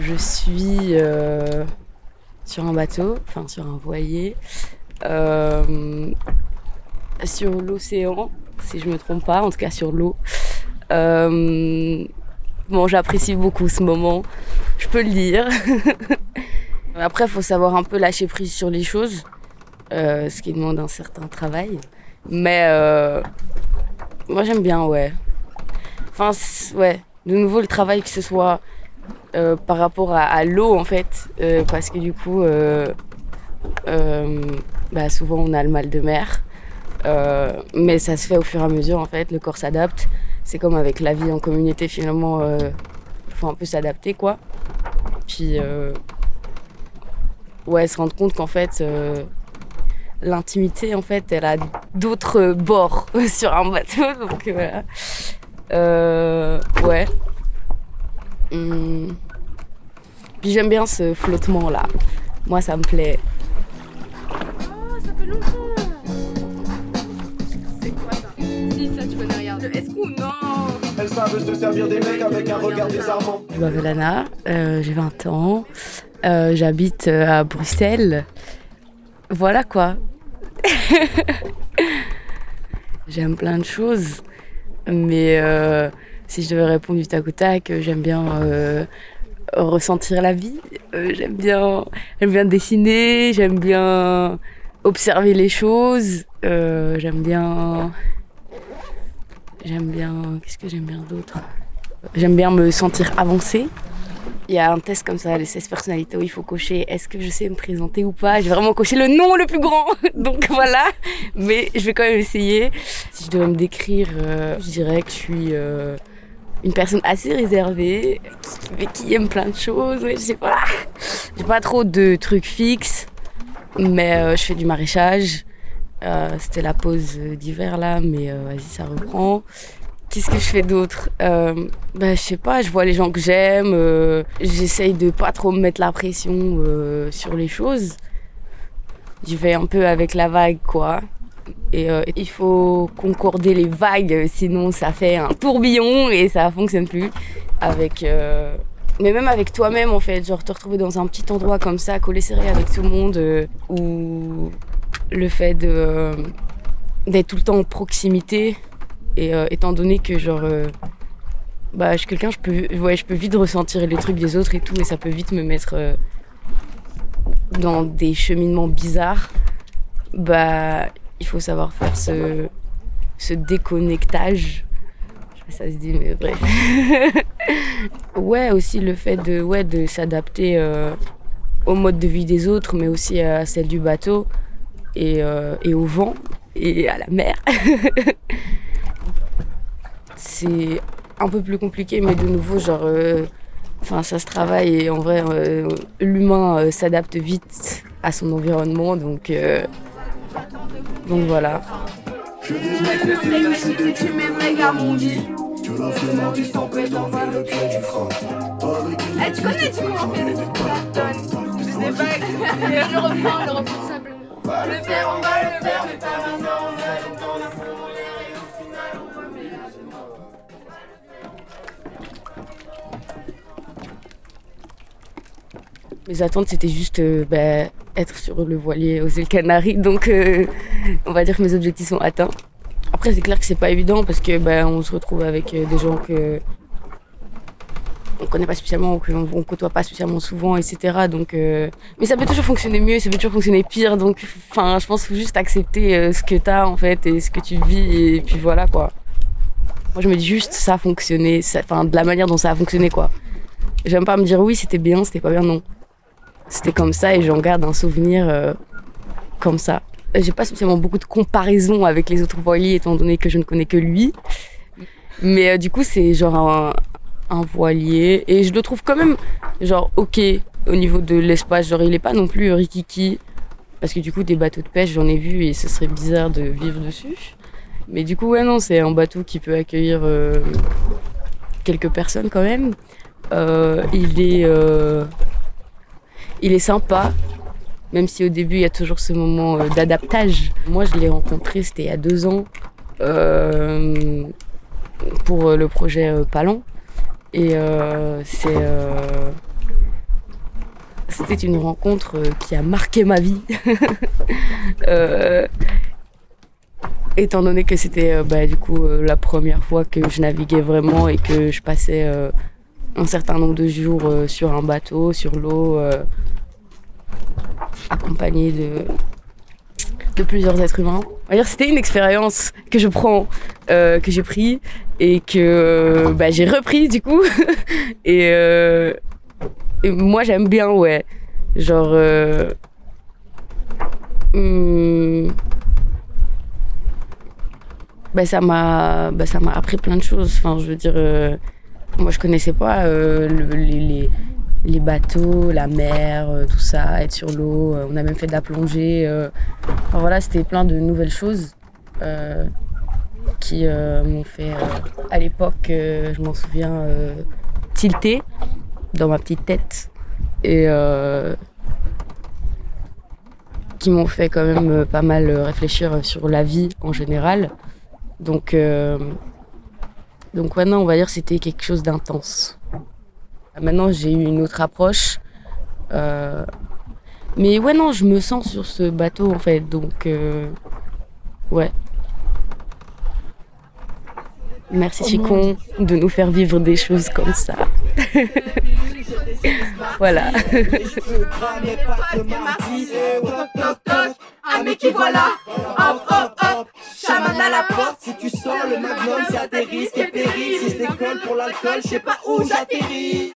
Je suis euh, sur un bateau, enfin sur un voilier, euh, sur l'océan, si je me trompe pas, en tout cas sur l'eau. Euh, bon, j'apprécie beaucoup ce moment, je peux le dire. Après, il faut savoir un peu lâcher prise sur les choses, ce qui demande un certain travail. Mais moi, j'aime bien, ouais. Enfin, ouais, de nouveau, le travail, que ce soit euh, par rapport à, l'eau en fait, euh, parce que du coup, euh, bah, souvent on a le mal de mer, mais ça se fait au fur et à mesure en fait, le corps s'adapte. C'est comme avec la vie en communauté finalement, il faut un peu s'adapter quoi. Puis ouais, se rendre compte qu'en fait l'intimité en fait elle a d'autres bords sur un bateau donc voilà ouais Hmm. Puis j'aime bien ce flottement là. Moi ça me plaît. Oh, ça fait longtemps. C'est quoi ça Si, ça tu connais rien. Le Escou, non Elles savent se servir des mecs avec un regard désarmant. Je m'appelle Anna, euh, j'ai 20 ans. Euh, J'habite euh, à Bruxelles. Voilà quoi. J'aime plein de choses. Mais euh, si je devais répondre du tac au tac, j'aime bien ressentir la vie. Euh, j'aime bien, j'aime bien dessiner, j'aime bien observer les choses. j'aime bien, j'aime bien. Qu'est-ce que j'aime bien d'autre? J'aime bien me sentir avancée. Il y a un test comme ça, les 16 personnalités où il faut cocher est-ce que je sais me présenter ou pas? J'ai vraiment coché le nom le plus grand. Donc voilà. Mais je vais quand même essayer. Si je devais me décrire, je dirais que je suis une personne assez réservée, qui, qui aime plein de choses. je sais pas. J'ai pas trop de trucs fixes, mais euh, je fais du maraîchage. Euh, c'était la pause d'hiver là, mais euh, vas-y, ça reprend. Qu'est-ce que je fais d'autre? Bah, Je sais pas, je vois les gens que j'aime. J'essaye de pas trop me mettre la pression sur les choses. Je vais un peu avec la vague, quoi. Et euh, il faut concorder les vagues, sinon ça fait un tourbillon et ça fonctionne plus. Avec, euh, Mais même avec toi-même, en fait, genre te retrouver dans un petit endroit comme ça, collé serré avec tout le monde, euh, ou le fait de, d'être tout le temps en proximité, et étant donné que genre bah, je suis quelqu'un, je peux, ouais, je peux vite ressentir les trucs des autres et tout, et ça peut vite me mettre dans des cheminements bizarres. Bah, il faut savoir faire ce, déconnectage. Ça se dit, mais bref. ouais, aussi le fait de, s'adapter euh, au mode de vie des autres, mais aussi à celle du bateau et, euh, au vent et à la mer. C'est un peu plus compliqué, mais de nouveau, genre, euh, ça se travaille et en vrai, l'humain s'adapte vite à son environnement, donc donc voilà. Je tu m'aimerais Gamondi. Que la flemmardise t'empêche d'enlever le pied du frein. Eh, tu connais, tu Je sais pas. Je reprends, je reprends simplement. On va le faire, on va le faire, mais pas maintenant. On a longtemps la foule en l'air et au final on remet la Mes attentes, c'était juste euh, bah, être sur le voilier aux îles Canaries. Donc, euh, on va dire que mes objectifs sont atteints. Après, c'est clair que c'est pas évident parce que ben, on se retrouve avec euh, des gens que on connaît pas spécialement ou qu'on ne côtoie pas spécialement souvent, etc. Donc, euh, mais ça peut toujours fonctionner mieux, ça peut toujours fonctionner pire. Donc, enfin, je pense qu'il faut juste accepter ce que tu as en fait et ce que tu vis et puis voilà quoi. Moi, je me dis juste ça a fonctionné, enfin de la manière dont ça a fonctionné quoi. J'aime pas me dire oui c'était bien, c'était pas bien non c'était comme ça et j'en garde un souvenir euh, comme ça. J'ai pas spécialement beaucoup de comparaisons avec les autres voiliers étant donné que je ne connais que lui. Mais euh, du coup, c'est genre un, voilier et je le trouve quand même genre ok au niveau de l'espace. Genre il est pas non plus rikiki parce que du coup des bateaux de pêche j'en ai vu et ce serait bizarre de vivre dessus. Mais du coup ouais non c'est un bateau qui peut accueillir euh, quelques personnes quand même. il est il est sympa, même si au début il y a toujours ce moment euh, d'adaptage. Moi je l'ai rencontré, c'était il y a deux ans, euh, pour euh, le projet Palon. Et c'est c'était une rencontre euh, qui a marqué ma vie. Euh, étant donné que c'était euh, bah, du coup la première fois que je naviguais vraiment et que je passais un certain nombre de jours sur un bateau, sur l'eau, accompagné de, de plusieurs êtres humains. C'était une expérience que je prends, que j'ai pris et que bah, j'ai repris du coup. et, moi j'aime bien, ouais. Genre. Euh, hmm, bah, ça m'a bah, appris plein de choses. Enfin, je veux dire, euh, moi je connaissais pas euh, les, bateaux, la mer, tout ça, être sur l'eau. on a même fait de la plongée. Enfin, voilà, c'était plein de nouvelles choses qui m'ont fait, à l'époque, je m'en souviens, tilter dans ma petite tête. Et euh, qui m'ont fait quand même euh, pas mal réfléchir sur la vie en général. Donc, euh, donc maintenant, on va dire c'était quelque chose d'intense. Maintenant, j'ai eu une autre approche. mais ouais, non, je me sens sur ce bateau en fait. Donc, ouais. Merci Chicon de nous faire vivre des choses comme ça. voilà. Ah mais qui voilà? Hop hop hop Chaman à la porte. Si tu sors le magnum c'est à tes risques et périls Si je décolle pour l'alcool je sais pas où j'atterris